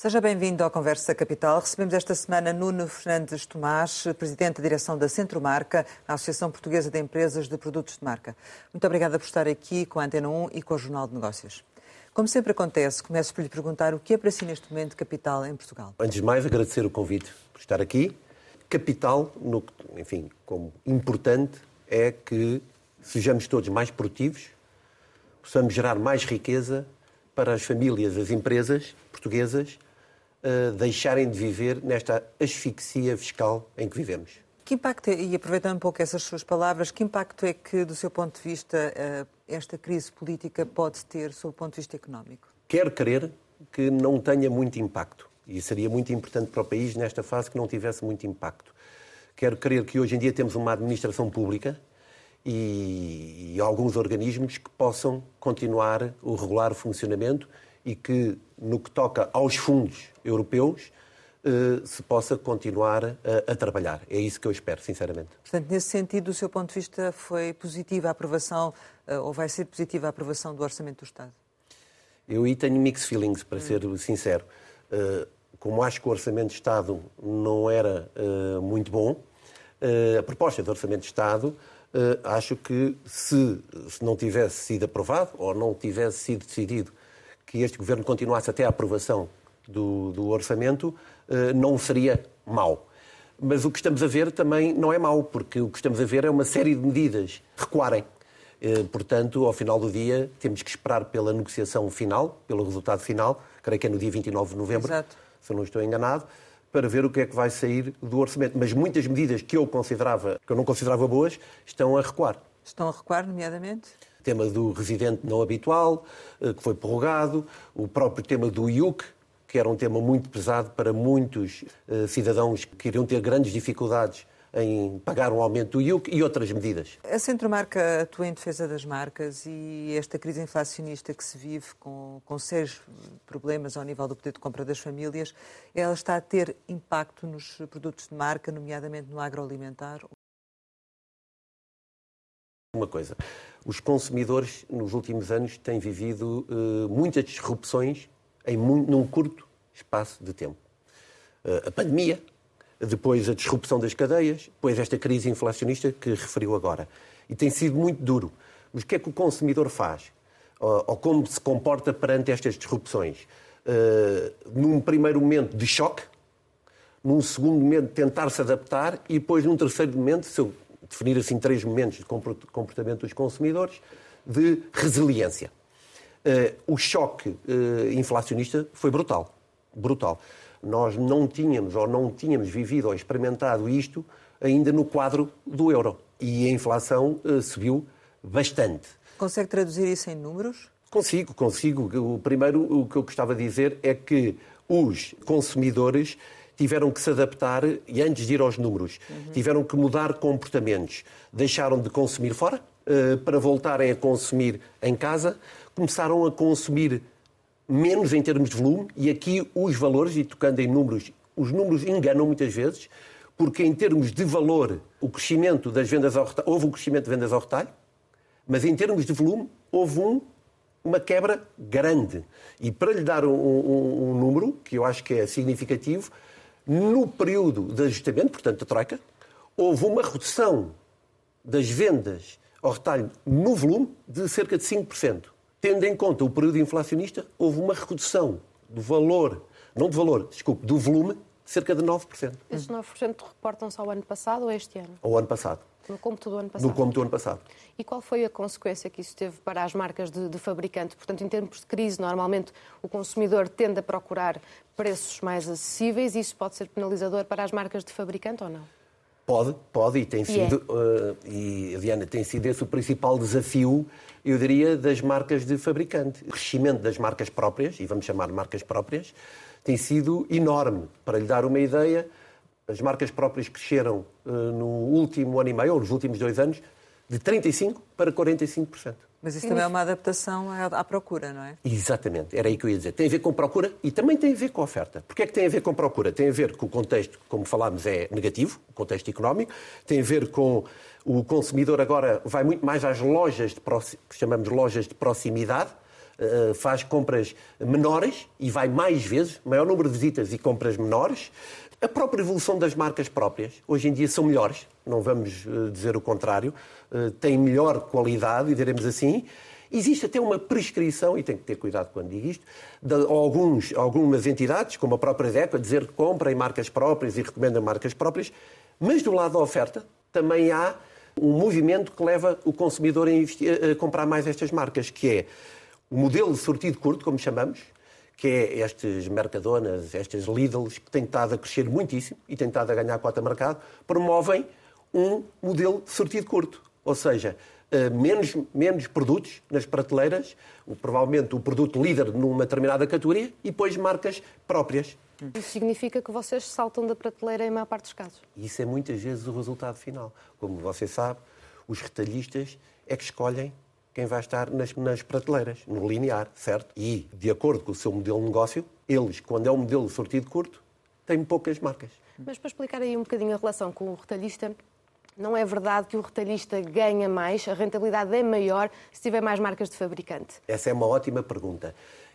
Seja bem-vindo ao Conversa Capital. Recebemos esta semana Nuno Fernandes Tomás, presidente da direção da Centro Marca, a Associação Portuguesa de Empresas de Produtos de Marca. Muito obrigada por estar aqui com a Antena 1 e com o Jornal de Negócios. Como sempre acontece, começo por lhe perguntar o que é para si neste momento capital em Portugal. Antes de mais, agradecer o convite por estar aqui. Capital, no, enfim, como importante, é que sejamos todos mais produtivos, possamos gerar mais riqueza para as famílias, as empresas portuguesas uh, deixarem de viver nesta asfixia fiscal em que vivemos. Que impacto, e aproveitando um pouco essas suas palavras, que impacto é que, do seu ponto de vista, uh, esta crise política pode ter sob o ponto de vista económico? Quero crer que não tenha muito impacto. E seria muito importante para o país, nesta fase, que não tivesse muito impacto. Quero crer que hoje em dia temos uma administração pública e, e alguns organismos que possam continuar o regular funcionamento e que, no que toca aos fundos europeus, eh, se possa continuar a, a, trabalhar. É isso que eu espero, sinceramente. Portanto, nesse sentido, do seu ponto de vista, foi positiva a aprovação, eh, ou vai ser positiva a aprovação do Orçamento do Estado? Eu aí tenho mixed feelings, para hum. ser sincero. Eh, como acho que o Orçamento de Estado não era muito bom, a proposta do Orçamento de Estado acho que se, se não tivesse sido aprovado ou não tivesse sido decidido que este governo continuasse até a aprovação do, do orçamento, eh, não seria mau. Mas o que estamos a ver também não é mau, porque o que estamos a ver é uma série de medidas recuarem. Eh, portanto, ao final do dia, temos que esperar pela negociação final, pelo resultado final, creio que é no dia 29 de novembro, Exato. se eu não estou enganado, para ver o que é que vai sair do orçamento. Mas muitas medidas que eu considerava, que eu não considerava boas, estão a recuar. Estão a recuar, nomeadamente? Tema do residente não habitual, eh, que foi prorrogado, o próprio tema do IUC, que era um tema muito pesado para muitos eh, cidadãos que iriam ter grandes dificuldades em pagar um aumento do IUC e outras medidas. A Centromarca atua em defesa das marcas e esta crise inflacionista que se vive com, com sérios problemas ao nível do poder de compra das famílias, ela está a ter impacto nos produtos de marca, nomeadamente no agroalimentar? Uma coisa, os consumidores nos últimos anos têm vivido uh, muitas disrupções em num curto espaço de tempo. Uh, a pandemia, depois a disrupção das cadeias, depois esta crise inflacionista que referiu agora. E tem sido muito duro. Mas o que é que o consumidor faz? Ou, ou como se comporta perante estas disrupções? Uh, num primeiro momento de choque, num segundo momento tentar se adaptar e depois num terceiro momento, se eu definir assim três momentos de comportamento dos consumidores, de resiliência. Uh, o choque uh, inflacionista foi brutal, brutal. Nós não tínhamos ou não tínhamos vivido ou experimentado isto ainda no quadro do euro e a inflação uh, subiu bastante. Consegue traduzir isso em números? Consigo, consigo. O primeiro, o que eu gostava de dizer é que os consumidores tiveram que se adaptar e antes de ir aos números, uhum. tiveram que mudar comportamentos. Deixaram de consumir fora uh, para voltarem a consumir em casa, começaram a consumir menos em termos de volume e aqui os valores, e tocando em números, os números enganam muitas vezes, porque em termos de valor, o crescimento das vendas ao retalho, houve um crescimento de vendas ao retalho, mas em termos de volume, houve um, uma quebra grande. E para lhe dar um, um, um número, que eu acho que é significativo, no período de ajustamento, portanto, da Troika, houve uma redução das vendas ao retalho no volume de cerca de 5%. Tendo em conta o período inflacionista, houve uma redução do valor, não do valor, desculpe, do volume, de cerca de 9%. Esses 9% reportam-se ao ano passado ou este ano? Ao ano passado. No cômputo do ano passado? No cômputo do ano passado. E qual foi a consequência que isso teve para as marcas de, de, fabricante? Portanto, em termos de crise, normalmente o consumidor tende a procurar preços mais acessíveis e isso pode ser penalizador para as marcas de fabricante ou não? Pode, pode, e tem sido, uh, e Diana, tem sido esse o principal desafio, eu diria, das marcas de fabricante. O crescimento das marcas próprias, e vamos chamar de marcas próprias, tem sido enorme. Para lhe dar uma ideia, as marcas próprias cresceram uh, no último ano e meio, ou nos últimos dois anos, de 35% para 45%. Mas isso também é uma adaptação à procura, não é? Exatamente, era aí que eu ia dizer. Tem a ver com procura e também tem a ver com oferta. Porquê é que tem a ver com procura? Tem a ver com o contexto, como falámos, é negativo, o contexto económico, tem a ver com o consumidor agora vai muito mais às lojas de que chamamos de lojas de proximidade, uh, faz compras menores e vai mais vezes, maior número de visitas e compras menores. A própria evolução das marcas próprias, hoje em dia são melhores, não vamos uh, dizer o contrário, uh, têm melhor qualidade, diremos assim. Existe até uma prescrição, e tem que ter cuidado quando digo isto, de alguns, algumas entidades, como a própria DECO, a dizer que comprem marcas próprias e recomendam marcas próprias, mas do lado da oferta também há um movimento que leva o consumidor a, investir, a comprar mais estas marcas, que é o modelo de sortido curto, como chamamos, que é estes Mercadonas, estas Lidls, que têm estado a crescer muitíssimo e têm estado a ganhar cota mercado, promovem um modelo de sortido curto. Ou seja, eh, menos, menos produtos nas prateleiras, provavelmente o produto líder numa determinada categoria, e depois marcas próprias. Isso significa que vocês saltam da prateleira em maior parte dos casos? Isso é muitas vezes o resultado final. Como você sabe, os retalhistas é que escolhem quem vai estar nas, nas prateleiras, no linear, certo? E, de acordo com o seu modelo de negócio, eles, quando é um modelo de sortido curto, têm poucas marcas. Mas para explicar aí um bocadinho a relação com o retalhista, não é verdade que o retalhista ganha mais, a rentabilidade é maior se tiver mais marcas de fabricante? Essa é uma ótima pergunta.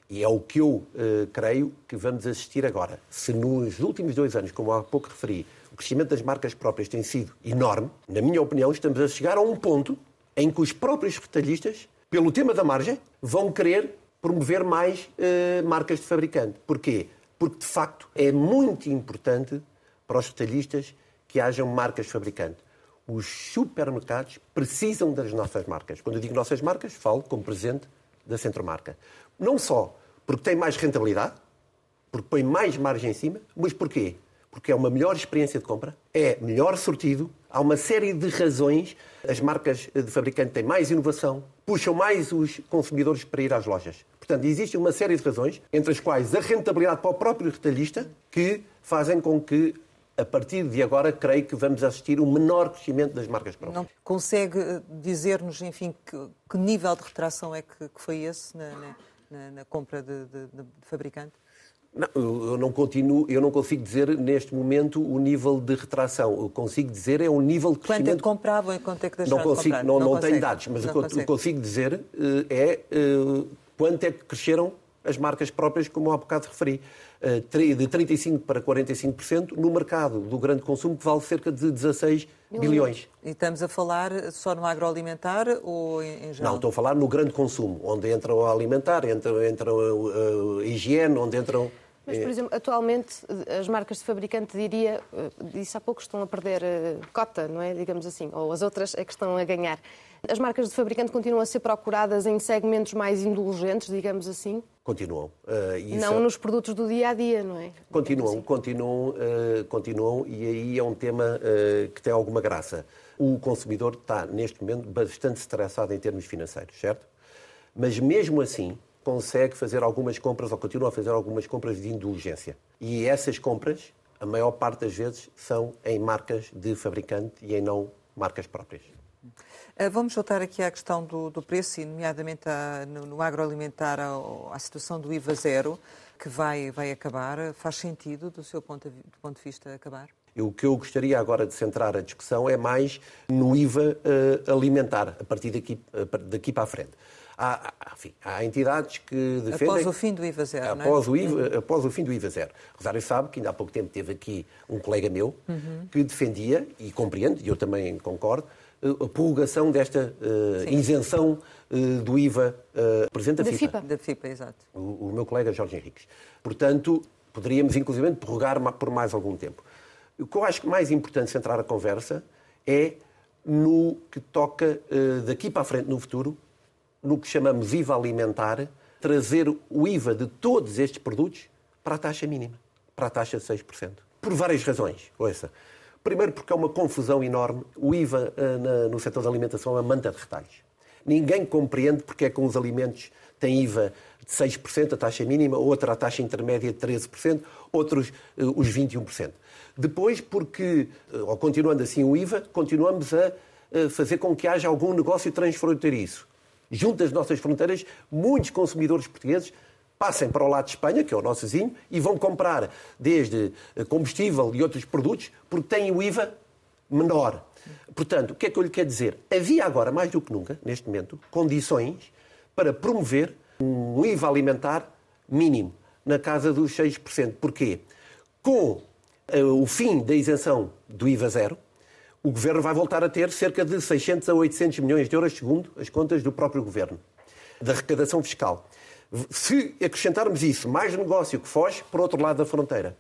E é o que eu uh, creio que vamos assistir agora. Se nos últimos dois anos, como há pouco referi, o crescimento das marcas próprias tem sido enorme, na minha opinião, estamos a chegar a um ponto em que os próprios retalhistas, pelo tema da margem, vão querer promover mais uh, marcas de fabricante. Porquê? Porque, de facto, é muito importante para os retalhistas que hajam marcas de fabricante. Os supermercados precisam das nossas marcas. Quando eu digo nossas marcas, falo como presidente da Centromarca. Não só porque tem mais rentabilidade, porque põe mais margem em cima, mas porquê? Porque é uma melhor experiência de compra, é melhor sortido, há uma série de razões. As marcas de fabricante têm mais inovação, puxam mais os consumidores para ir às lojas. Portanto, existe uma série de razões, entre as quais a rentabilidade para o próprio retalhista, que fazem com que a partir de agora, creio que vamos assistir um menor crescimento das marcas próprias. Não consegue eh, dizer-nos, enfim, que, que, nível de retração é que, que foi esse na, na, na compra de, de, de, fabricante? Não, eu não continuo, eu não consigo dizer neste momento o nível de retração. Eu consigo dizer é o nível de crescimento. Quanto é que compravam e quanto é que deixaram não consigo, de comprar? Não, não, não tenho dados, mas o que eu consigo dizer eh, é eh, quanto é que cresceram as marcas próprias, como há bocado referi. Eh, de 35% para 45% no mercado do grande consumo, que vale cerca de 16 bilhões. E estamos a falar só no agroalimentar ou em geral? Não, estou a falar no grande consumo, onde entra o alimentar, entra, entra a, higiene, onde entram... Mas, por exemplo, atualmente as marcas de fabricante, diria, eh, disse há pouco, estão a perder eh, cota, não é? Digamos assim, ou as outras é que estão a ganhar. As marcas de fabricante continuam a ser procuradas em segmentos mais indulgentes, digamos assim? Continuam. Uh, não é... nos produtos do dia a dia, não é? Continuam, assim. continuam, uh, continuam, e aí é um tema uh, que tem alguma graça. O consumidor está, neste momento, bastante estressado em termos financeiros, certo? Mas mesmo assim, consegue fazer algumas compras, ou continua a fazer algumas compras de indulgência. E essas compras, a maior parte das vezes, são em marcas de fabricante e em não marcas próprias. Eh, vamos voltar aqui à questão do, do preço, e nomeadamente a, no, no, agroalimentar, à, à, situação do IVA zero, que vai, vai acabar. Faz sentido, do seu ponto de, do ponto de vista, acabar? O que eu gostaria agora de centrar a discussão é mais no IVA uh, alimentar, a partir daqui, uh, daqui para a frente. Há, enfim, há, entidades que defendem... Após o fim do IVA zero, após, não é? o IVA, após o fim do IVA zero. Rosário sabe que ainda há pouco tempo teve aqui um colega meu uhum. que defendia, e compreendo, e eu também concordo, a prorrogação desta uh, isenção uh, do IVA uh, presente da, da FIPA. Da FIPA, exato. O, o, meu colega Jorge Henriques. Portanto, poderíamos inclusive prorrogar por mais algum tempo. O que eu acho que mais importante centrar a conversa é no que toca daqui para a frente no futuro, no que chamamos IVA alimentar, trazer o IVA de todos estes produtos para a taxa mínima, para a taxa de 6%. Por várias razões. Ouça. Primeiro porque é uma confusão enorme. O IVA uh, no setor da alimentação é uma manta de retalhos. Ninguém compreende porque é que uns alimentos têm IVA de 6%, a taxa mínima, outra a taxa intermédia de 13%, outros uh, os 21%. Depois porque, uh, ou continuando assim o IVA, continuamos a fazer com que haja algum negócio transfronteiriço. Junto às nossas fronteiras, muitos consumidores portugueses passem para o lado de Espanha, que é o nosso vizinho, e vão comprar desde eh, combustível e outros produtos, porque têm o IVA menor. Portanto, o que é que eu lhe quero dizer? Havia agora, mais do que nunca, neste momento, condições para promover um IVA alimentar mínimo, na casa dos 6%. Porquê? Com uh, o fim da isenção do IVA zero, o Governo vai voltar a ter cerca de 600 a 800 milhões de euros, segundo as contas do próprio Governo, da arrecadação fiscal. Se acrescentarmos isso, mais negócio que foge por outro lado da fronteira,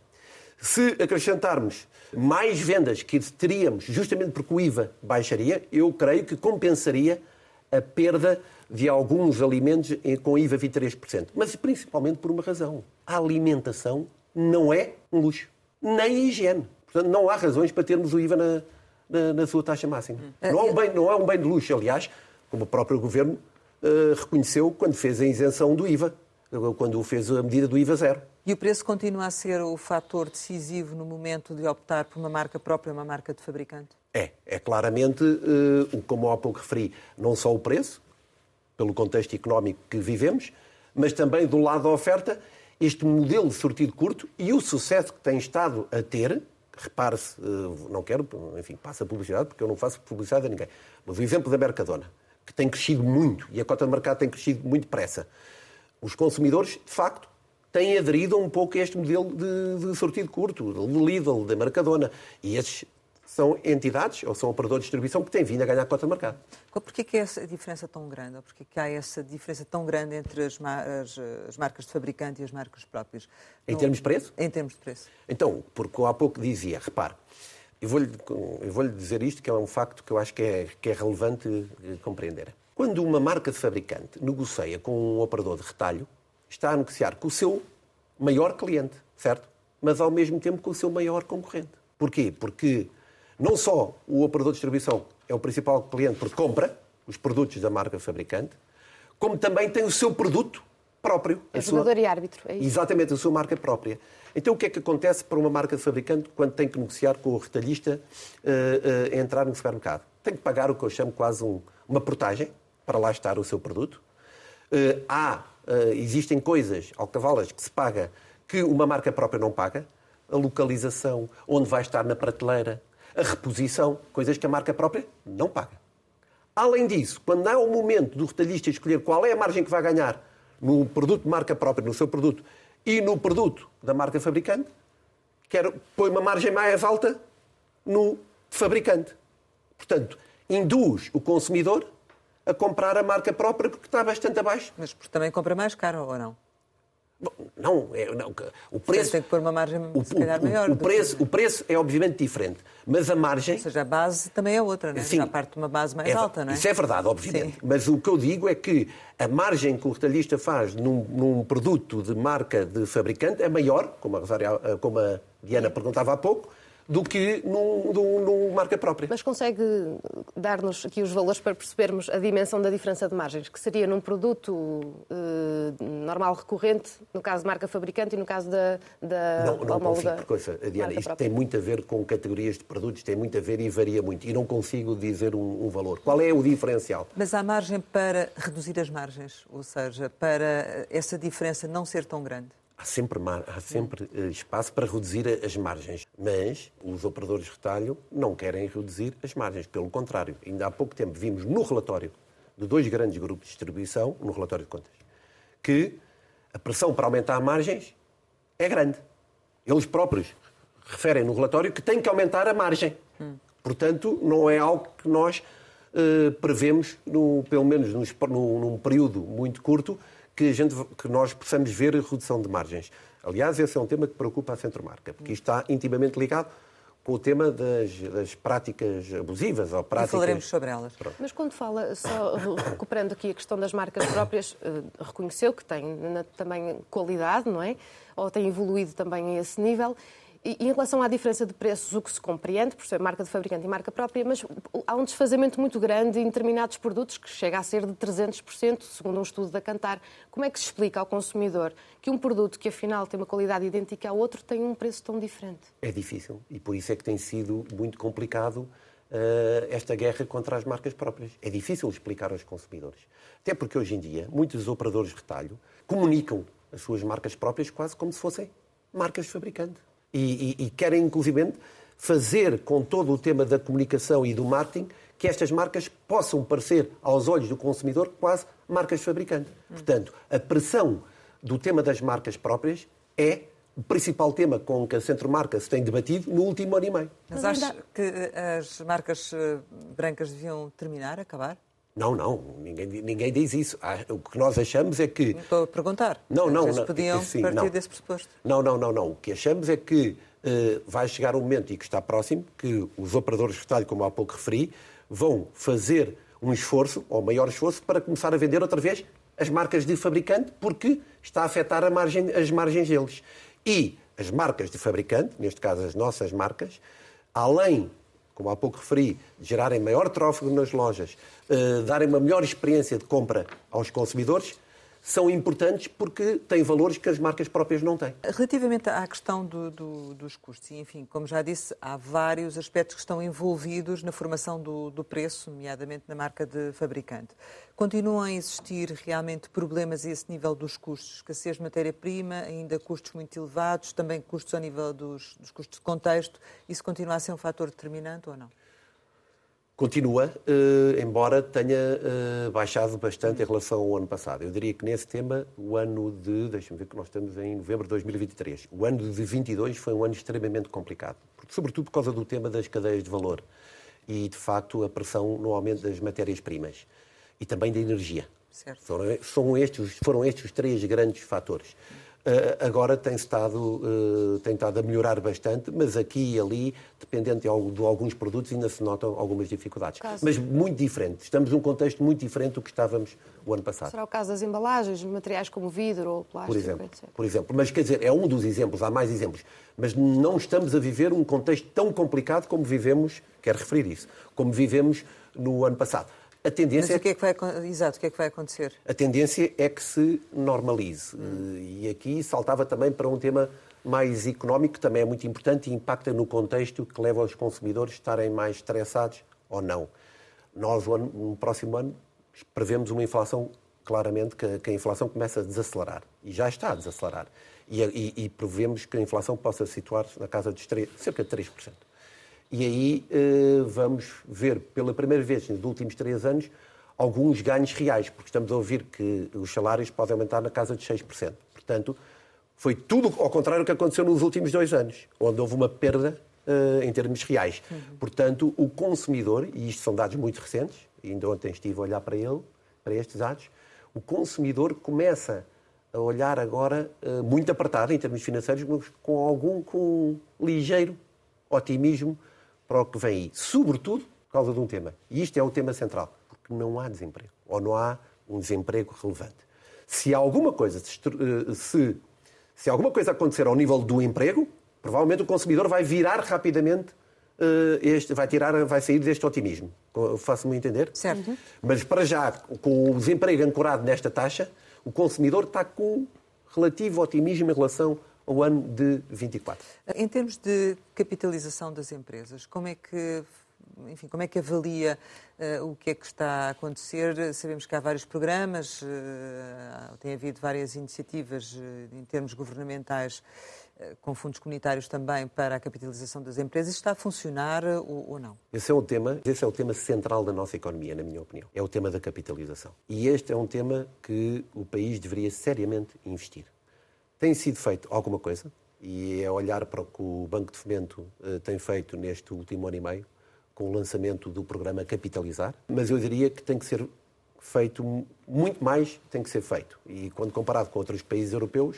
se acrescentarmos mais vendas que teríamos, justamente porque o IVA baixaria, eu creio que compensaria a perda de alguns alimentos com IVA 23%. Mas principalmente por uma razão. A alimentação não é um luxo, nem a higiene. Portanto, não há razões para termos o IVA na, na, na sua taxa máxima. Não é, um bem, não é um bem de luxo, aliás, como o próprio Governo uh, reconheceu quando fez a isenção do IVA, quando fez a medida do IVA zero. E o preço continua a ser o fator decisivo no momento de optar por uma marca própria, uma marca de fabricante? É, é claramente, uh, como há pouco referi, não só o preço, pelo contexto económico que vivemos, mas também do lado da oferta, este modelo de sortido curto e o sucesso que tem estado a ter, repare-se, eh, não quero, enfim, passa publicidade, porque eu não faço publicidade a ninguém, mas o exemplo da Mercadona, que tem crescido muito e a cota de mercado tem crescido muito depressa. Os consumidores, de facto, têm aderido um pouco a este modelo de, de sortido curto, do Lidl, da Mercadona. E esses são entidades ou são operadores de distribuição que têm vindo a ganhar cota de mercado. Porquê que é essa diferença tão grande? Ou porquê que há essa diferença tão grande entre as, as, as marcas de fabricante e as marcas próprias? Em no... termos de preço? Em termos de preço. Então, porque há pouco dizia, repare, eu vou-lhe vou dizer isto, que é um facto que eu acho que é, que é relevante eh, compreender. Quando uma marca de fabricante negocia com um operador de retalho, está a negociar com o seu maior cliente, certo? Mas ao mesmo tempo com o seu maior concorrente. Porquê? Porque não só o operador de distribuição é o principal cliente porque compra os produtos da marca fabricante, como também tem o seu produto próprio. É jogador sua... e árbitro, é isso? Exatamente, a sua marca própria. Então o que é que acontece para uma marca de fabricante quando tem que negociar com o retalhista uh, uh, entrar no supermercado? Tem que pagar o que eu chamo quase um, uma portagem para lá estar o seu produto. Uh, há, existem coisas, alcavalas, que se paga que uma marca própria não paga. A localização, onde vai estar na prateleira, a reposição, coisas que a marca própria não paga. Além disso, quando há o momento do retalhista escolher qual é a margem que vai ganhar no produto de marca própria, no seu produto, e no produto da marca fabricante, quer, põe uma margem mais alta no fabricante. Portanto, induz o consumidor a comprar a marca própria porque está bastante abaixo. Mas também compra mais caro ou não? Não, é, não, o preço. Tem que pôr uma margem, o, se calhar, maior. O, o preço, o preço é obviamente diferente, mas a margem. Ou seja, a base também é outra, não é? Sim, Já parte de uma base mais é, alta, não é? Isso é verdade, obviamente. Sim. Mas o que eu digo é que a margem que o retalhista faz num, num produto de marca de fabricante é maior, como a, Rosária, como a Diana perguntava há pouco, do que num, num, num marca própria. Mas consegue dar-nos aqui os valores para percebermos a dimensão da diferença de margens, que seria num produto eh, normal recorrente, no caso de marca fabricante e no caso da, da Não, não consigo, porque, coisa, Diana, isto própria. tem muito a ver com categorias de produtos, tem muito a ver e varia muito, e não consigo dizer um, um valor. Qual é o diferencial? Mas há margem para reduzir as margens, ou seja, para essa diferença não ser tão grande? Há sempre, há sempre uh, espaço para reduzir as margens, mas os operadores de retalho não querem reduzir as margens. Pelo contrário, ainda há pouco tempo vimos no relatório de dois grandes grupos de distribuição, no relatório de contas, que a pressão para aumentar margens é grande. Eles próprios referem no relatório que tem que aumentar a margem. Hum. Portanto, não é algo que nós uh, prevemos, no, pelo menos num, num período muito curto, que, a gente, que nós possamos ver a redução de margens. Aliás, esse é um tema que preocupa a Centromarca, porque isto está intimamente ligado com o tema das, das práticas abusivas ou práticas... E falaremos sobre elas. Pronto. Mas quando fala, só recuperando aqui a questão das marcas próprias, eh, reconheceu que tem também qualidade, não é? Ou tem evoluído também a esse nível. E, em relação à diferença de preços, o que se compreende, por ser marca de fabricante e marca própria, mas há um desfazamento muito grande em determinados produtos, que chega a ser de 300%, segundo um estudo da Cantar. Como é que se explica ao consumidor que um produto que afinal tem uma qualidade idêntica ao outro tem um preço tão diferente? É difícil e por isso é que tem sido muito complicado uh, esta guerra contra as marcas próprias. É difícil explicar aos consumidores. Até porque hoje em dia muitos operadores de retalho comunicam as suas marcas próprias quase como se fossem marcas de fabricante e, e, e querem, inclusivamente, fazer com todo o tema da comunicação e do marketing que estas marcas possam parecer, aos olhos do consumidor, quase marcas fabricantes. Portanto, a pressão do tema das marcas próprias é o principal tema com que a Centro Marca se tem debatido no último ano e meio. Mas acha que as marcas eh, brancas deviam terminar, acabar? Não, não, ninguém, ninguém diz isso. Ah, o que nós achamos é que. Estou a perguntar. Não, não, Vocês não. podiam sim, partir não. desse pressuposto. Não, não, não, não. O que achamos é que uh, vai chegar um momento, e que está próximo, que os operadores de retalho, como há pouco referi, vão fazer um esforço, ou maior esforço, para começar a vender outra vez as marcas de fabricante, porque está a afetar a margem, as margens deles. E as marcas de fabricante, neste caso as nossas marcas, além como há pouco referi, gerarem maior tráfego nas lojas, uh, darem uma melhor experiência de compra aos consumidores, são importantes porque têm valores que as marcas próprias não têm. Relativamente à questão do, do, dos custos, enfim, como já disse, há vários aspectos que estão envolvidos na formação do, do preço, nomeadamente na marca de fabricante. Continuam a existir realmente problemas a esse nível dos custos, escassez de matéria-prima, ainda custos muito elevados, também custos ao nível dos, dos custos de contexto. Isso continua a ser um fator determinante ou não? Continua, eh, embora tenha eh, baixado bastante em relação ao ano passado. Eu diria que nesse tema, o ano de, deixa-me ver que nós estamos em novembro de 2023, o ano de 22 foi um ano extremamente complicado, sobretudo por causa do tema das cadeias de valor e, de facto, a pressão no aumento das matérias-primas e também da energia. Certo. São estes, foram estes os três grandes fatores. Uh, agora tem estado, uh, tem estado a melhorar bastante, mas aqui e ali, dependendo de, alguns produtos, ainda se notam algumas dificuldades. Caso... Mas muito diferente. Estamos num contexto muito diferente do que estávamos o ano passado. Será o caso das embalagens, materiais como vidro ou plástico, por exemplo. Por exemplo. Mas quer dizer, é um dos exemplos, há mais exemplos. Mas não estamos a viver um contexto tão complicado como vivemos, quero referir isso, como vivemos no ano passado. A tendência Mas o que é que vai, exato, o que é que vai acontecer? A tendência é que se normalize. Hum. E aqui saltava também para um tema mais económico, que também é muito importante e impacta no contexto que leva os consumidores a estarem mais estressados ou não. Nós, no próximo ano, prevemos uma inflação, claramente, que, que a inflação começa a desacelerar. E já está a desacelerar. E, e, e prevemos que a inflação possa situar-se na casa de 3, cerca de 3%. E aí uh, vamos ver pela primeira vez nos últimos três anos alguns ganhos reais, porque estamos a ouvir que os salários podem aumentar na casa de 6%. Portanto, foi tudo ao contrário do que aconteceu nos últimos dois anos, onde houve uma perda uh, em termos reais. Uhum. Portanto, o consumidor, e isto são dados muito recentes, ainda ontem estive a olhar para ele, para estes dados, o consumidor começa a olhar agora uh, muito apertado em termos financeiros, mas com algum com um ligeiro otimismo para o que vem aí, sobretudo por causa de um tema. E isto é o tema central, porque não há desemprego, ou não há um desemprego relevante. Se alguma coisa eh, se, se alguma coisa acontecer ao nível do emprego, provavelmente o consumidor vai virar rapidamente eh, este, vai tirar, vai sair deste otimismo. Faço-me entender? Certo. Mas para já, com o desemprego ancorado nesta taxa, o consumidor está com relativo otimismo em relação ao ano de 24. Em termos de capitalização das empresas, como é que enfim, como é que avalia uh, o que é que está a acontecer? Sabemos que há vários programas, uh, tem havido várias iniciativas uh, em termos governamentais, com fundos comunitários também para a capitalização das empresas. Está a funcionar ou, ou, não? Esse é, o tema, esse é o tema central da nossa economia, na minha opinião. É o tema da capitalização. E este é um tema que o país deveria seriamente investir. Tem sido feito alguma coisa, e é olhar para o que o Banco de Fomento uh, tem feito neste último ano e meio, com o lançamento do programa Capitalizar, mas eu diria que tem que ser feito muito mais, tem que ser feito. E quando comparado com outros países europeus,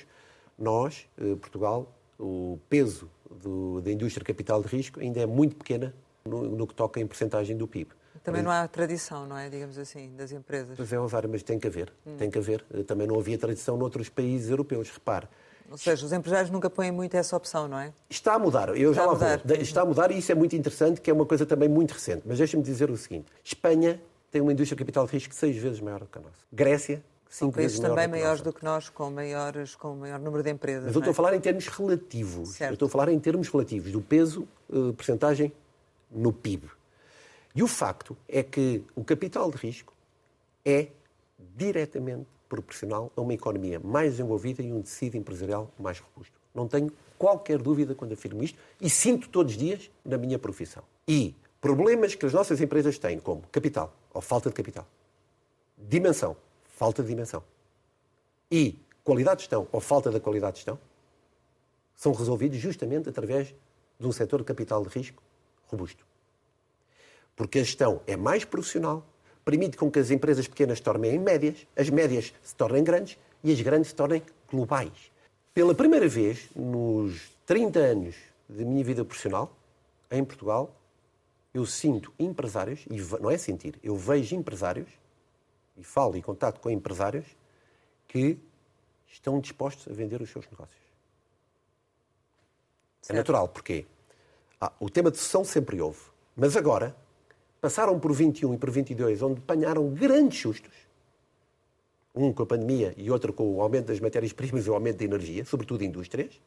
nós, uh, Portugal, o peso do, da indústria capital de risco ainda é muito pequena no, no que toca em porcentagem do PIB. Também não há tradição, não é, digamos assim, das empresas. Pois é, Osário, mas tem que haver. Hum. Tem que haver. Também não havia tradição noutros países europeus. Repare. Ou seja, os empresários nunca põem muito essa opção, não é? Está a mudar. Eu está já lá mudar. vou. Está a mudar e isso é muito interessante, que é uma coisa também muito recente. Mas deixa-me dizer o seguinte. Espanha tem uma indústria capital de risco seis vezes maior do que a nossa. Grécia, cinco vezes maior também maiores do que nós, com, maiores, com maior número de empresas. Mas eu estou é? a falar em termos relativos. Certo. Eu estou a falar em termos relativos, do peso, uh, percentagem no PIB. E o facto é que o capital de risco é diretamente proporcional a uma economia mais desenvolvida e um tecido empresarial mais robusto. Não tenho qualquer dúvida quando afirmo isto e sinto todos os dias na minha profissão. E problemas que as nossas empresas têm, como capital ou falta de capital, dimensão, falta de dimensão, e qualidade de gestão ou falta da qualidade de gestão, são resolvidos justamente através de um setor de capital de risco robusto. Porque a gestão é mais profissional, permite com que as empresas pequenas se tornem médias, as médias se tornem grandes e as grandes se tornem globais. Pela primeira vez nos 30 anos de minha vida profissional, em Portugal, eu sinto empresários, e não é sentir, eu vejo empresários, e falo e contato com empresários, que estão dispostos a vender os seus negócios. É certo. É natural, porquê? Ah, o tema de sucessão sempre houve. Mas agora, passaram por 21 e por 22, onde apanharam grandes sustos. Um com a pandemia e outro com o aumento das matérias-primas e o aumento da energia, sobretudo indústrias.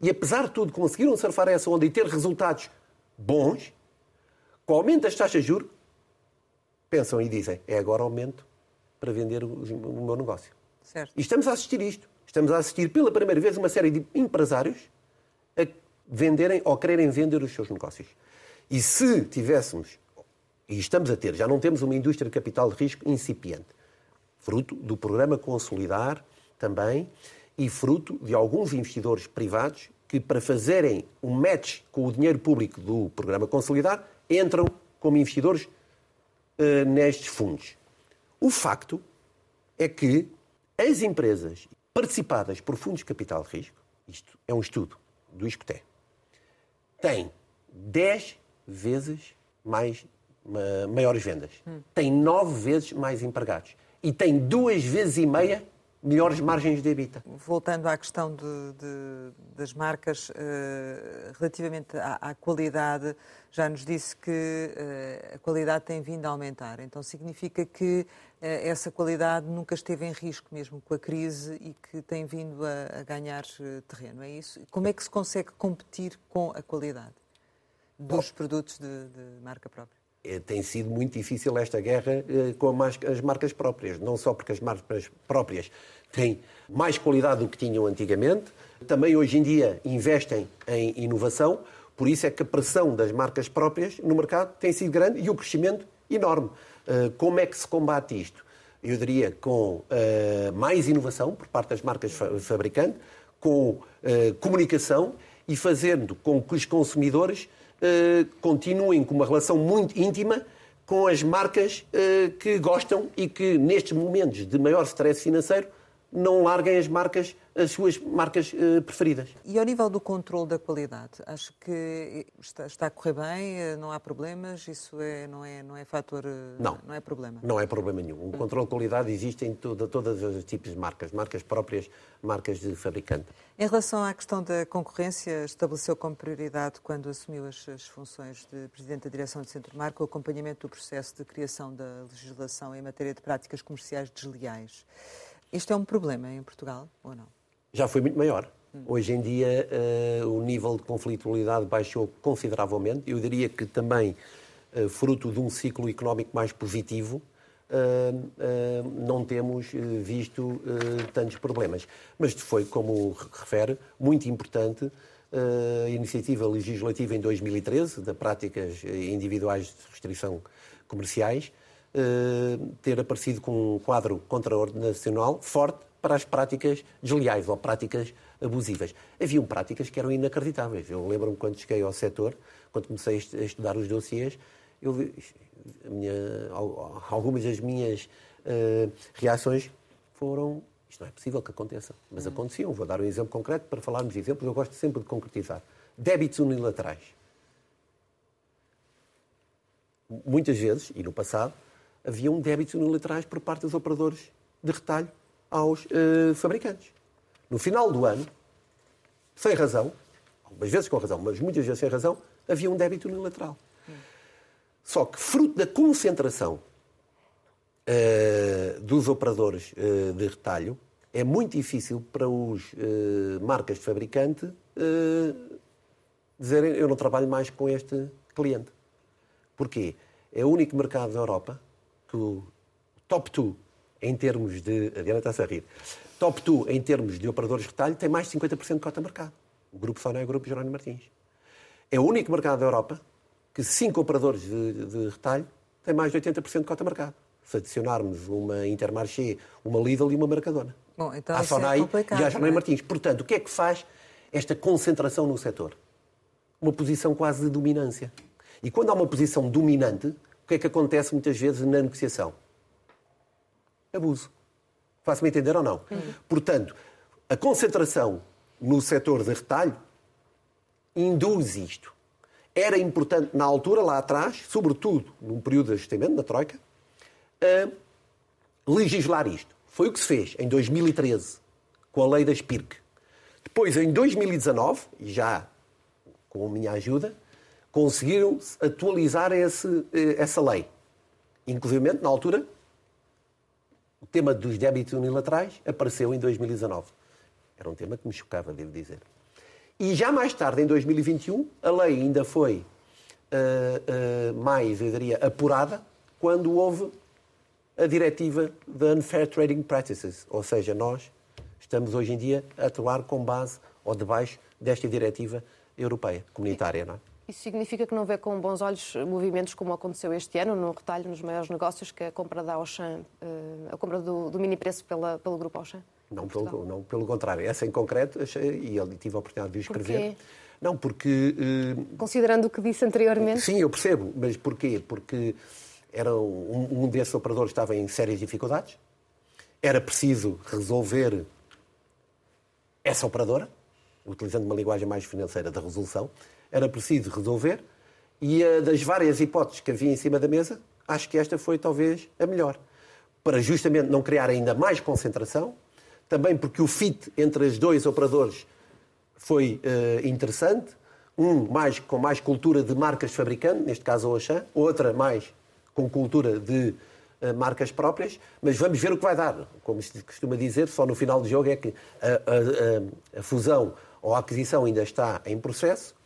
E apesar de tudo, conseguiram surfar essa onda e ter resultados bons. Com o aumento das taxas de juros, pensam e dizem: é agora o aumento para vender o meu negócio. Certo. E estamos a assistir isto. Estamos a assistir pela primeira vez uma série de empresários a venderem ou quererem vender os seus negócios. E se tivéssemos, e estamos a ter, já não temos uma indústria de capital de risco incipiente, fruto do programa Consolidar também e fruto de alguns investidores privados que, para fazerem um match com o dinheiro público do programa Consolidar, entram como investidores uh, nestes fundos. O facto é que as empresas participadas por fundos de capital de risco, isto é um estudo do ISCOTE, têm 10 vezes mais maiores vendas, hum. têm 9 vezes mais empregados e têm duas vezes e meia melhores margens de EBITDA. Voltando à questão de, de, das marcas, uh, relativamente à, à, qualidade, já nos disse que uh, a qualidade tem vindo a aumentar. Então significa que uh, essa qualidade nunca esteve em risco, mesmo com a crise, e que tem vindo a, a ganhar terreno. É isso? Como é que se consegue competir com a qualidade dos Bom, produtos de, de marca própria? É, tem sido muito difícil esta guerra eh, com as marcas próprias, não só porque as marcas próprias têm mais qualidade do que tinham antigamente, também hoje em dia investem em inovação, por isso é que a pressão das marcas próprias no mercado tem sido grande e o crescimento enorme. Eh, como é que se combate isto? Eu diria com eh, mais inovação por parte das marcas fabricantes, com comunicação e fazendo com que os consumidores continuem com uma relação muito íntima com as marcas uh, que gostam e que, nestes momentos de maior stress financeiro, não larguem as marcas, as suas marcas uh, preferidas. E ao nível do controle da qualidade, acho que está, está, a correr bem, não há problemas, isso é, não, é, não é fator, não, não é problema? Não é problema nenhum. O controle de qualidade existe em toda, todas as tipos de marcas, marcas próprias, marcas de fabricante. Em relação à questão da concorrência, estabeleceu como prioridade, quando assumiu as, as funções de Presidente da Direção de Centro Marco, o acompanhamento do processo de criação da legislação em matéria de práticas comerciais desleais. Isto é um problema em Portugal ou não? Já foi muito maior. Hoje em dia, uh, o nível de conflitualidade baixou consideravelmente. Eu diria que também, uh, fruto de um ciclo económico mais positivo, uh, não temos visto tantos problemas. Mas foi, como refere, muito importante a iniciativa legislativa em 2013, de práticas individuais de restrição comerciais, ter aparecido com um quadro contra a ordem nacional forte para as práticas desleais ou práticas abusivas. Haviam práticas que eram inacreditáveis. Eu lembro-me quando cheguei ao setor, quando comecei a estudar os dossiês, eu vi, minha, algumas das minhas uh, reações foram isto não é possível que aconteça, mas hum. aconteciam. Vou dar um exemplo concreto para falarmos de exemplos, eu gosto sempre de concretizar. Débitos unilaterais. Muitas vezes, e no passado, havia um débito unilaterais por parte dos operadores de retalho aos uh, fabricantes. No final do ano, sem razão, algumas vezes com razão, mas muitas vezes sem razão, havia um débito unilateral. Só que, fruto da concentração uh, dos operadores uh, de retalho, é muito difícil para os marcas de fabricante dizerem eu não trabalho mais com este cliente. Porquê? É o único mercado da Europa que o top 2 em termos de. A Diana está-se a rir. top 2 em termos de operadores de retalho tem mais de 50% de cota de mercado. O Grupo Sona é o Grupo Jerónimo Martins. É o único mercado da Europa que cinco operadores de, de retalho têm mais de 80% de cota de mercado. Se adicionarmos uma Intermarché, uma Lidl e uma Mercadona. Bom, então a Sonai é e a Jerónimo é? Martins. Portanto, o que é que faz esta concentração no setor? Uma posição quase de dominância. E quando há uma posição dominante, que é que acontece muitas vezes na negociação? Abuso. Faço-me entender ou não? Uhum. Portanto, a concentração no setor de retalho induz isto. Era importante na altura, lá atrás, sobretudo num período de ajustamento, na Troika, legislar isto. Foi o que se fez em 2013, com a lei da SPIRC. Depois, em 2019, e já com a minha ajuda, conseguiram atualizar esse, eh, essa lei. Inclusive, na altura, o tema dos débitos unilaterais apareceu em 2019. Era um tema que me chocava, devo dizer. E já mais tarde, em 2021, a lei ainda foi uh, uh, mais, eu diria, apurada quando houve a diretiva de Unfair Trading Practices. Ou seja, nós estamos hoje em dia a atuar com base ou debaixo desta diretiva europeia, comunitária, não é? Isso significa que não vê com bons olhos movimentos como aconteceu este ano no retalho, nos maiores negócios, que é a compra da Auchan, eh, a compra do, do mini preço pela, pelo grupo Auchan? Não pelo, não, pelo contrário. Essa em concreto, achei, e eu tive a oportunidade de escrever. Porquê? Não, porque. Uh... Considerando o que disse anteriormente? Sim, eu percebo. Mas porquê? Porque era um, um desses operadores estava em sérias dificuldades. Era preciso resolver essa operadora, utilizando uma linguagem mais financeira da resolução era preciso resolver e das várias hipóteses que havia em cima da mesa, acho que esta foi talvez a melhor. Para justamente não criar ainda mais concentração, também porque o fit entre os dois operadores foi uh, interessante, um mais, com mais cultura de marcas fabricantes, neste caso a Auchan, outra mais com cultura de uh, marcas próprias, mas vamos ver o que vai dar. Como se costuma dizer, só no final do jogo é que a, a, a, a fusão ou a aquisição ainda está em processo, eh,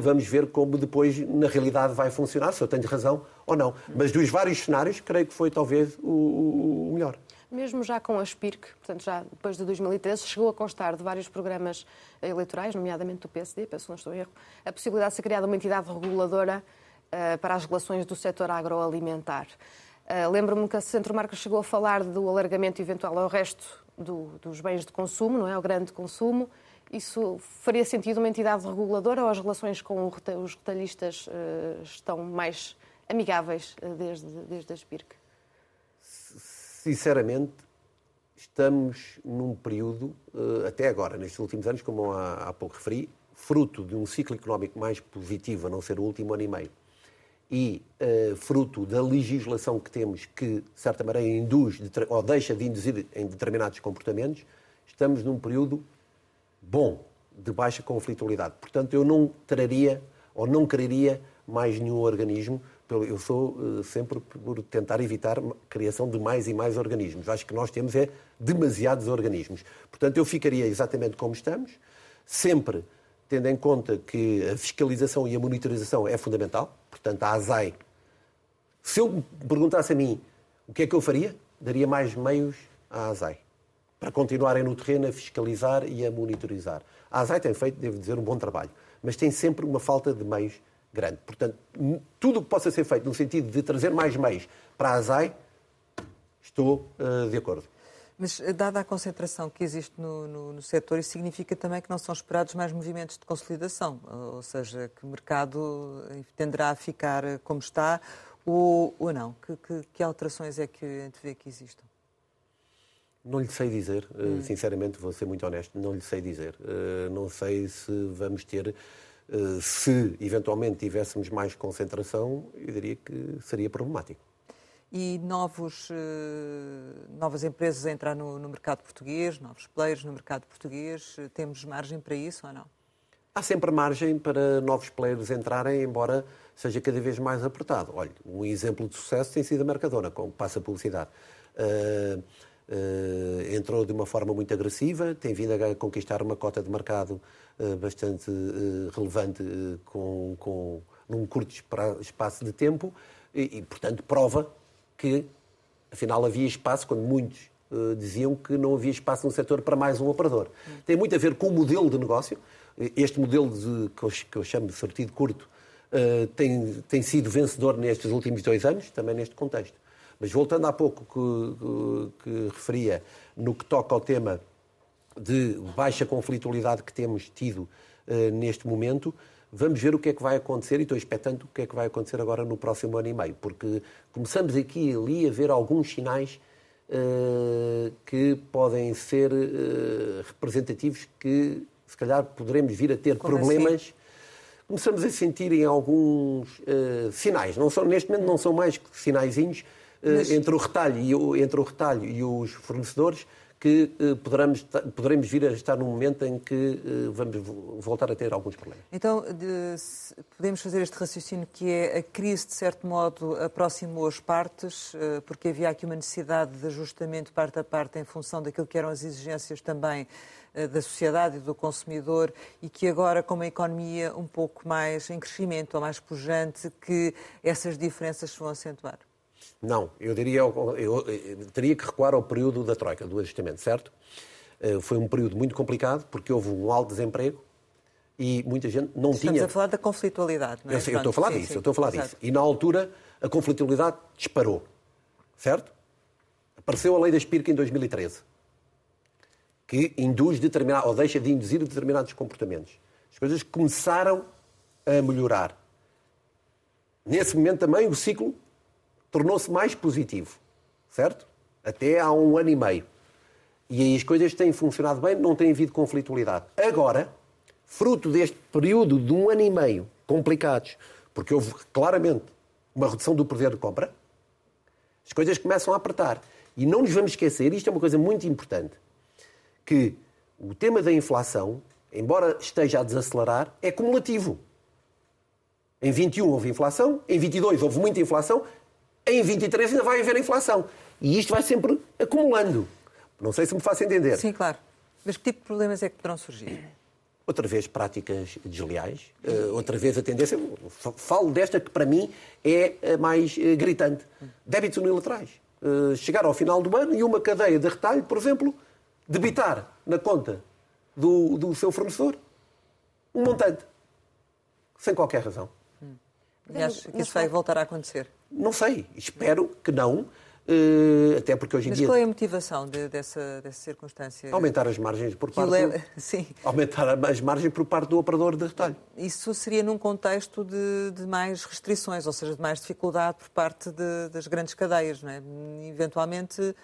vamos ver como depois, na realidade, vai funcionar, se eu tenho razão ou não. Mas dos vários cenários, creio que foi talvez o, o melhor. Mesmo já com a SPIRC, portanto, já depois de 2013, chegou a constar de vários programas eleitorais, nomeadamente do PSD, penso que não estou em erro, a possibilidade de ser criada uma entidade reguladora uh, para as relações do setor agroalimentar. Uh, Lembro-me que a Centro Marcos chegou a falar do alargamento eventual ao resto do, dos bens de consumo, não é? Ao grande consumo. Isso faria sentido uma entidade reguladora ou as relações com os retalhistas uh, estão mais amigáveis uh, desde, desde a SPIRC? Sinceramente, estamos num período, uh, até agora, nestes últimos anos, como há pouco referi, fruto de um ciclo económico mais positivo, a não ser o último ano e meio, e uh, fruto da legislação que temos que, de certa maneira, induz ou deixa de induzir em determinados comportamentos, estamos num período bom, de baixa conflitualidade. Portanto, eu não traria ou não quereria mais nenhum organismo. Eu sou uh, sempre por tentar evitar a criação de mais e mais organismos. Acho que nós temos é demasiados organismos. Portanto, eu ficaria exatamente como estamos, sempre tendo em conta que a fiscalização e a monitorização é fundamental. Portanto, a ASAI, se eu me perguntasse a mim o que é que eu faria, daria mais meios à ASAI para continuarem no terreno a fiscalizar e a monitorizar. A ASAI tem feito, devo dizer, um bom trabalho, mas tem sempre uma falta de meios grande. Portanto, tudo o que possa ser feito no sentido de trazer mais meios para a ASAI, estou uh, de acordo. Mas, eh, dada a concentração que existe no, no, no, setor, isso significa também que não são esperados mais movimentos de consolidação, ou seja, que o mercado eh, tenderá a ficar como está ou, ou não? Que, que, que alterações é que vê que existam? Não lhe sei dizer, eh, hum. sinceramente, vou ser muito honesto, não lhe sei dizer. Eh, não sei se vamos ter, eh, se eventualmente tivéssemos mais concentração, eu diria que seria problemático. E novos, novas empresas a entrar no, no mercado português, novos players no mercado português, temos margem para isso ou não? Há sempre margem para novos players entrarem, embora seja cada vez mais apertado. Olha, um exemplo de sucesso tem sido a Mercadona, com passa publicidade. Uh, Uh, entrou de uma forma muito agressiva, tem vindo a conquistar uma cota de mercado uh, bastante uh, relevante com, com, num curto espaço de tempo e, e, portanto, prova que, afinal, havia espaço quando muitos diziam que não havia espaço no setor para mais um operador. Tem muito a ver com o modelo de negócio. Este modelo de, que, eu, que eu chamo de sortido curto tem, tem sido vencedor nestes últimos dois anos, também neste contexto. Mas voltando há pouco que, que, que referia no que toca ao tema de baixa conflitualidade que temos tido uh, neste momento, vamos ver o que é que vai acontecer e estou expectante o que é que vai acontecer agora no próximo ano e meio, porque começamos aqui e ali a ver alguns sinais uh, que podem ser uh, representativos que se calhar poderemos vir a ter Como problemas. Assim? Começamos a sentir em alguns sinais, não são, neste momento não são mais que sinaizinhos Mas... entre, o retalho e o, entre o retalho e os fornecedores, que eh, poderemos, poderemos vir a estar num momento em que eh, vamos voltar a ter alguns problemas. Então, de, podemos fazer este raciocínio que é a crise, de certo modo, aproximou as partes, eh, porque havia aqui uma necessidade de ajustamento parte a parte em função daquilo que eram as exigências também da sociedade e do consumidor e que agora, com uma economia um pouco mais em crescimento ou mais pujante, que essas diferenças se vão acentuar? Não, eu diria, eu, eu, teria que recuar ao período da Troika, do ajustamento, certo? Eh, foi um período muito complicado, porque houve um alto desemprego e muita gente não Estamos tinha... Estamos a falar da conflitualidade, não é? Eu, sei, eu estou a falar sim, disso, sim, eu estou a falar exato. disso. E na altura a conflitualidade disparou, certo? Apareceu a lei da Espírita em 2013, que induz determinado, ou deixa de induzir determinados comportamentos. As coisas começaram a melhorar. Nesse momento também o ciclo tornou-se mais positivo, certo? Até há um ano e meio. E aí as coisas têm funcionado bem, não tem havido conflitualidade. Agora, fruto deste período de um ano e meio complicados, porque houve claramente uma redução do poder de compra, as coisas começam a apertar. E não nos vamos esquecer, isto é uma coisa muito importante, que o tema da inflação, embora esteja a desacelerar, é cumulativo. Em 21 houve inflação, em 22 houve muita inflação, em 23 ainda vai haver inflação. E isto vai sempre acumulando. Não sei se me faço entender. Sim, claro. Mas que tipo de problemas é que poderão surgir? Outra vez práticas desleais, uh, outra vez a tendência, falo desta que para mim é a mais uh, gritante. Débitos unilaterais. Uh, chegar ao final do ano e uma cadeia de retalho, por exemplo, debitar na conta do, do seu fornecedor um montante, sem qualquer razão. E acho que isso vai voltar a acontecer? Não sei, espero que não. Uh, até porque hoje em Mas dia. qual é a motivação de, dessa, dessa circunstância? Aumentar as margens por parte. Leva... Do... Sim. Aumentar as margens por parte do operador de retalho. Isso seria num contexto de, de mais restrições, ou seja, de mais dificuldade por parte de, das grandes cadeias, não é? Eventualmente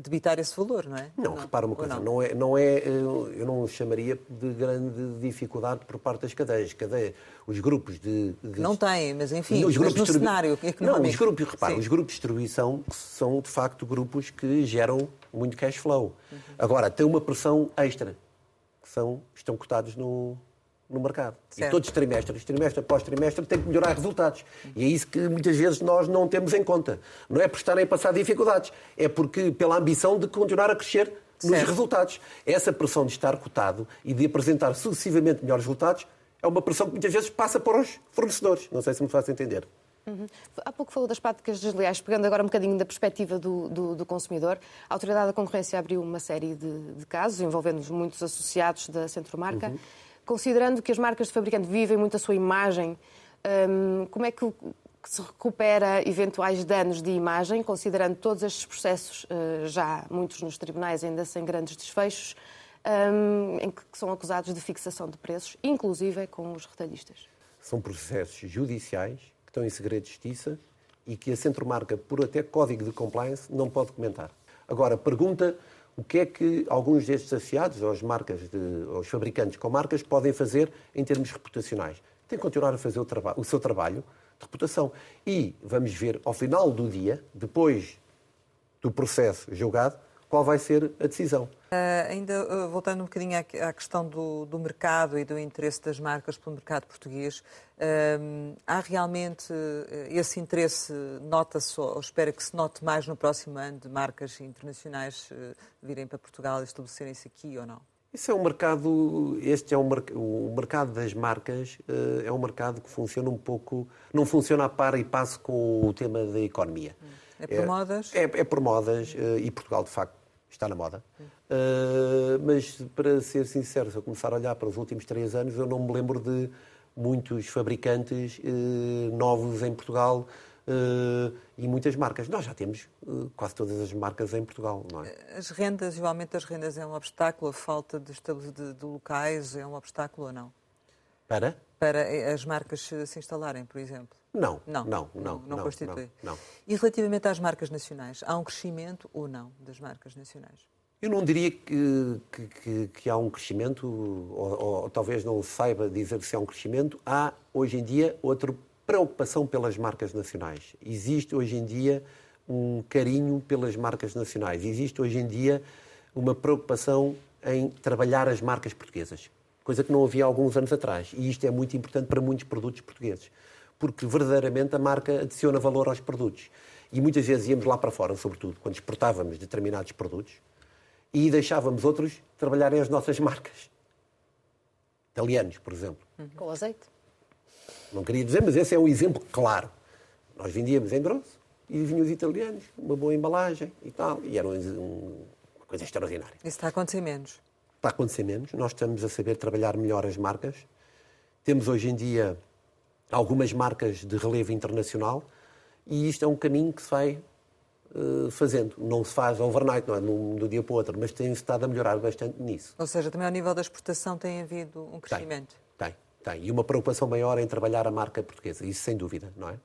debitar esse valor, não é? Não, não repara uma coisa, não? não? é, não é, eu não chamaria de grande dificuldade por parte das cadeias. Cadeia, os grupos de, de... Não têm, mas enfim, os grupos no distribu... cenário económico. Não, os grupos, repara, Sim. os grupos de distribuição são de facto grupos que geram muito cash flow. Uhum. Agora, tem uma pressão extra, que são, estão cotados no, no mercado. Certo. E todos os trimestres, trimestre após trimestre, tem que melhorar resultados. E é isso que muitas vezes nós não temos em conta. Não é por estarem a passar dificuldades, é porque pela ambição de continuar a crescer nos certo. resultados. Essa pressão de estar cotado e de apresentar sucessivamente melhores resultados é uma pressão que muitas vezes passa para os fornecedores. Não sei se me faz entender. Uhum. Há pouco falou das práticas desleais, pegando agora um bocadinho da perspectiva do, do, do consumidor. A Autoridade da Concorrência abriu uma série de, de casos envolvendo muitos associados da Centromarca. Uhum considerando que as marcas de fabricante vivem muito a sua imagem, hum, como é que se recupera eventuais danos de imagem, considerando todos estes processos, eh, já muitos nos tribunais, ainda sem grandes desfechos, hum, em que são acusados de fixação de preços, inclusive com os retalhistas? São processos judiciais que estão em segredo de justiça e que a Centromarca, por até código de compliance, não pode comentar. Agora, pergunta o que é que alguns destes associados, aos, marcas de, fabricantes com marcas, podem fazer em termos reputacionais. Tem que continuar a fazer o, o seu trabalho de reputação. E vamos ver, ao final do dia, depois do processo julgado, qual vai ser a decisão. Uh, ainda uh, voltando um bocadinho à, à questão do, do, mercado e do interesse das marcas pelo mercado português, uh, há realmente esse interesse, nota-se, ou espera que se note mais no próximo ano, de marcas internacionais virem para Portugal e estabelecerem-se aqui ou não? Isso é um mercado, este é um, o mercado das marcas, é um mercado que funciona um pouco, não funciona a par e passo com o tema da economia. É por é, modas? É, é por modas e Portugal, de facto, está na moda. Uh, mas, para ser sincero, se eu começar a olhar para os últimos três anos, eu não me lembro de muitos fabricantes uh, novos em Portugal uh, e muitas marcas. Nós já temos quase todas as marcas em Portugal, não é? As rendas, o aumento das rendas é um obstáculo? A falta de, de, de locais é um obstáculo ou não? Para? Para as marcas se instalarem, por exemplo? Não, não, não, não, não, constitui. Não. E relativamente às marcas nacionais, há um crescimento ou não das marcas nacionais? Eu não diria que, que, que há um crescimento, ou, ou, talvez não saiba dizer se há um crescimento. Há, hoje em dia, outra preocupação pelas marcas nacionais. Existe, hoje em dia, um carinho pelas marcas nacionais. Existe, hoje em dia, uma preocupação em trabalhar as marcas portuguesas coisa que não havia há alguns anos atrás. E isto é muito importante para muitos produtos portugueses, porque verdadeiramente a marca adiciona valor aos produtos. E muitas vezes íamos lá para fora, sobretudo, quando exportávamos determinados produtos, e deixávamos outros trabalharem as nossas marcas. Italianos, por exemplo. Uhum. Com azeite. Não queria dizer, mas esse é um exemplo claro. Nós vendíamos em grosso e vinham os italianos, uma boa embalagem e tal, e era uma coisa extraordinária. Isso está a acontecer menos está a acontecer menos. Nós estamos a saber trabalhar melhor as marcas. Temos hoje em dia algumas marcas de relevo internacional e isto é um caminho que se vai uh, fazendo. Não se faz overnight, não é do dia para o outro, mas tem-se estado a melhorar bastante nisso. Ou seja, também ao nível da exportação tem havido um crescimento. Tem, tem. Tem. E uma preocupação maior em trabalhar a marca portuguesa, isso sem dúvida, não é?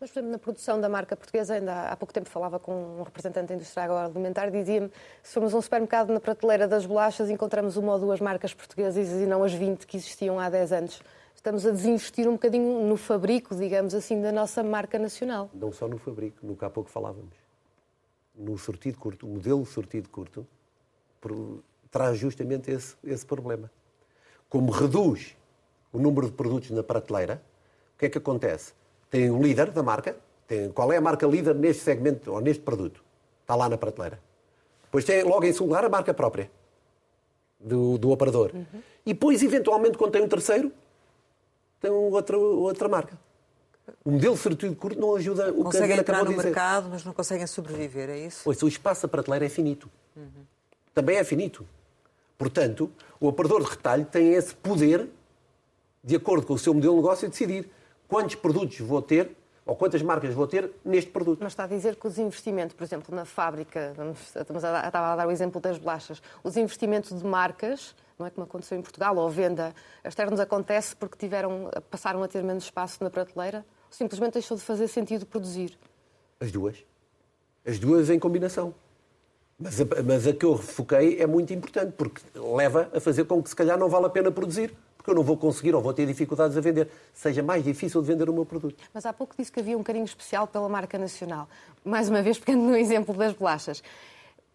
Mas, por exemplo, na produção da marca portuguesa, ainda há pouco tempo falava com um representante da indústria agroalimentar, dizia-me se formos a um supermercado na prateleira das bolachas, encontramos uma ou duas marcas portuguesas e não as 20 que existiam há 10 anos. Estamos a desinvestir um bocadinho no fabrico, digamos assim, da nossa marca nacional. Não só no fabrico, no que há pouco falávamos. No sortido curto, o modelo sortido curto traz justamente esse, esse problema. Como reduz o número de produtos na prateleira, o que é que acontece? Tem um líder da marca, tem, qual é a marca líder neste segmento ou neste produto? Está lá na prateleira. Depois tem logo em segundo lugar a marca própria do, do operador. Uhum. E depois, eventualmente, quando tem um terceiro, tem outra, outra marca. O modelo de curto não ajuda o Conseguem entrar no mercado, mas não conseguem sobreviver, é isso? Pois, o espaço da prateleira é finito. Uhum. Também é finito. Portanto, o operador de retalho tem esse poder de acordo com o seu modelo de negócio, decidir quantos produtos vou ter ou quantas marcas vou ter neste produto. Mas está a dizer que os investimentos, por exemplo, na fábrica, estamos a, estava a dar o exemplo das bolachas, os investimentos de marcas, não é como aconteceu em Portugal, ou venda externos acontece porque tiveram, passaram a ter menos espaço na prateleira, ou simplesmente deixou de fazer sentido produzir? As duas. As duas em combinação. Mas a, mas a que eu foquei é muito importante, porque leva a fazer com que se calhar não vale a pena produzir porque eu não vou conseguir ou vou ter dificuldades a vender. Seja mais difícil de vender o meu produto. Mas há pouco disse que havia um carinho especial pela marca nacional. Mais uma vez, pegando no exemplo das bolachas.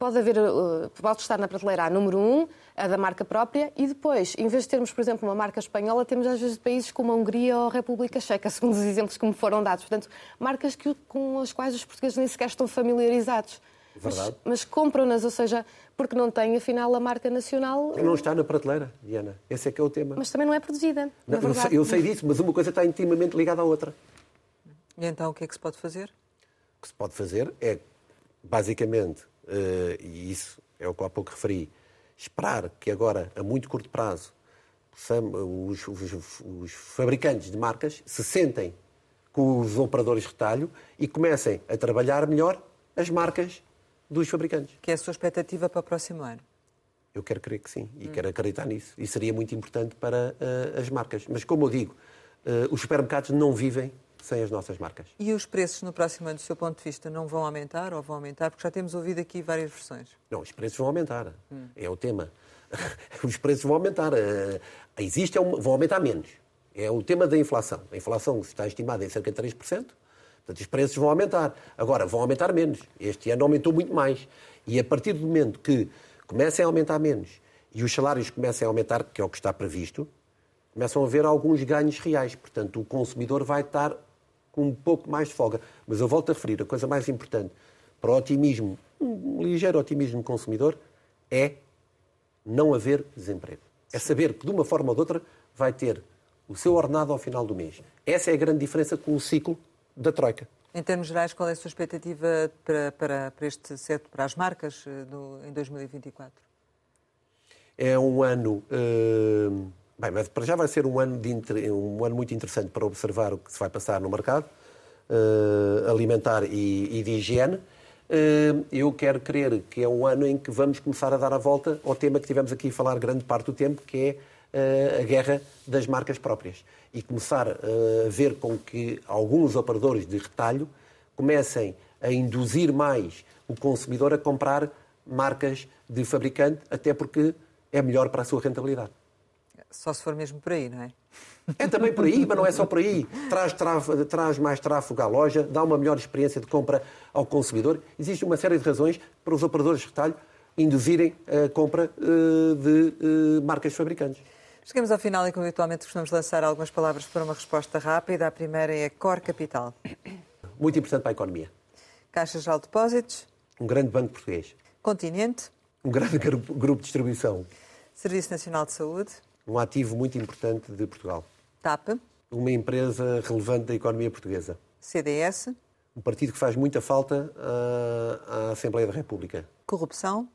Pode haver, uh, pode estar na prateleira a número um, a da marca própria, e depois, em vez de termos, por exemplo, uma marca espanhola, temos às vezes países como a Hungria ou a República Checa, segundo os exemplos que me foram dados. Portanto, marcas que, com as quais os portugueses nem sequer estão familiarizados. Verdade. Mas, mas compram-nas, ou seja, porque não tem, afinal, a marca nacional. Não está na prateleira, Diana. Esse é que é o tema. Mas também não é produzida. Não, eu, sei, eu, sei, disso, mas uma coisa está intimamente ligada à outra. E então o que é que se pode fazer? O que se pode fazer é, basicamente, e isso é o que há pouco referi, esperar que agora, a muito curto prazo, os, os, os fabricantes de marcas se sentem com os operadores de retalho e comecem a trabalhar melhor as marcas dos fabricantes. Que é a sua expectativa para o próximo ano? Eu quero crer que sim e hum. quero acreditar nisso. E seria muito importante para uh, as marcas. Mas, como eu digo, uh, os supermercados não vivem sem as nossas marcas. E os preços no próximo ano, do seu ponto de vista, não vão aumentar ou vão aumentar? Porque já temos ouvido aqui várias versões. Não, os preços vão aumentar. Hum. É o tema. os preços vão aumentar. Uh, existe, é vão aumentar menos. É o tema da inflação. A inflação está estimada em cerca de 3%. Portanto, os preços vão aumentar. Agora, vão aumentar menos. Este ano aumentou muito mais. E a partir do momento que comecem a aumentar menos e os salários comecem a aumentar, que é o que está previsto, começam a haver alguns ganhos reais. Portanto, o consumidor vai estar com um pouco mais de folga. Mas eu volto a referir, a coisa mais importante para o otimismo, um ligeiro otimismo consumidor, é não haver desemprego. É saber que, de uma forma ou de outra, vai ter o seu ordenado ao final do mês. Essa é a grande diferença com o ciclo da Troika. Em termos gerais, qual é a sua expectativa para, para, para este setor, para as marcas, no, em 2024? É um ano. Uh, bem, mas para já vai ser um ano, de, um ano muito interessante para observar o que se vai passar no mercado uh, alimentar e, e de higiene. Uh, eu quero crer que é um ano em que vamos começar a dar a volta ao tema que tivemos aqui a falar grande parte do tempo, que é a guerra das marcas próprias. E começar a ver com que alguns operadores de retalho comecem a induzir mais o consumidor a comprar marcas de fabricante, até porque é melhor para a sua rentabilidade. Só se for mesmo por aí, não é? É também por aí, mas não é só por aí. Traz, traz mais tráfego à loja, dá uma melhor experiência de compra ao consumidor. Existe uma série de razões para os operadores de retalho induzirem a compra uh, de uh, marcas fabricantes. Chegamos ao final e, como habitualmente, costumamos lançar algumas palavras para uma resposta rápida. A primeira é Core Capital. Muito importante para a economia. Caixa Geral de Depósitos. Um grande banco português. Continente. Um grande grupo de distribuição. Serviço Nacional de Saúde. Um ativo muito importante de Portugal. TAP. Uma empresa relevante da economia portuguesa. CDS. Um partido que faz muita falta à, à Assembleia da República. Corrupção.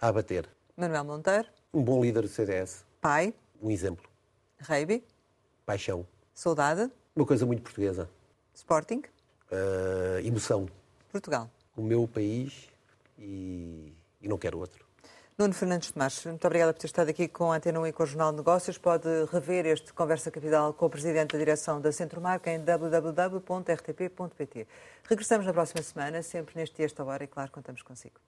A abater. Manuel Monteiro. Um bom líder do CDS. Pai. Um exemplo. Reiby. Paixão. Saudade. Uma coisa muito portuguesa. Sporting. Uh, emoção. Portugal. O meu país e, e não quero outro. Nuno Fernandes Tomás, muito obrigada por ter estado aqui com a Antena 1 e com o Jornal de Negócios. Pode rever este Conversa Capital com o Presidente da Direção da Centromarca em www.rtp.pt. Regressamos na próxima semana, sempre neste dia, esta hora, e claro, contamos consigo.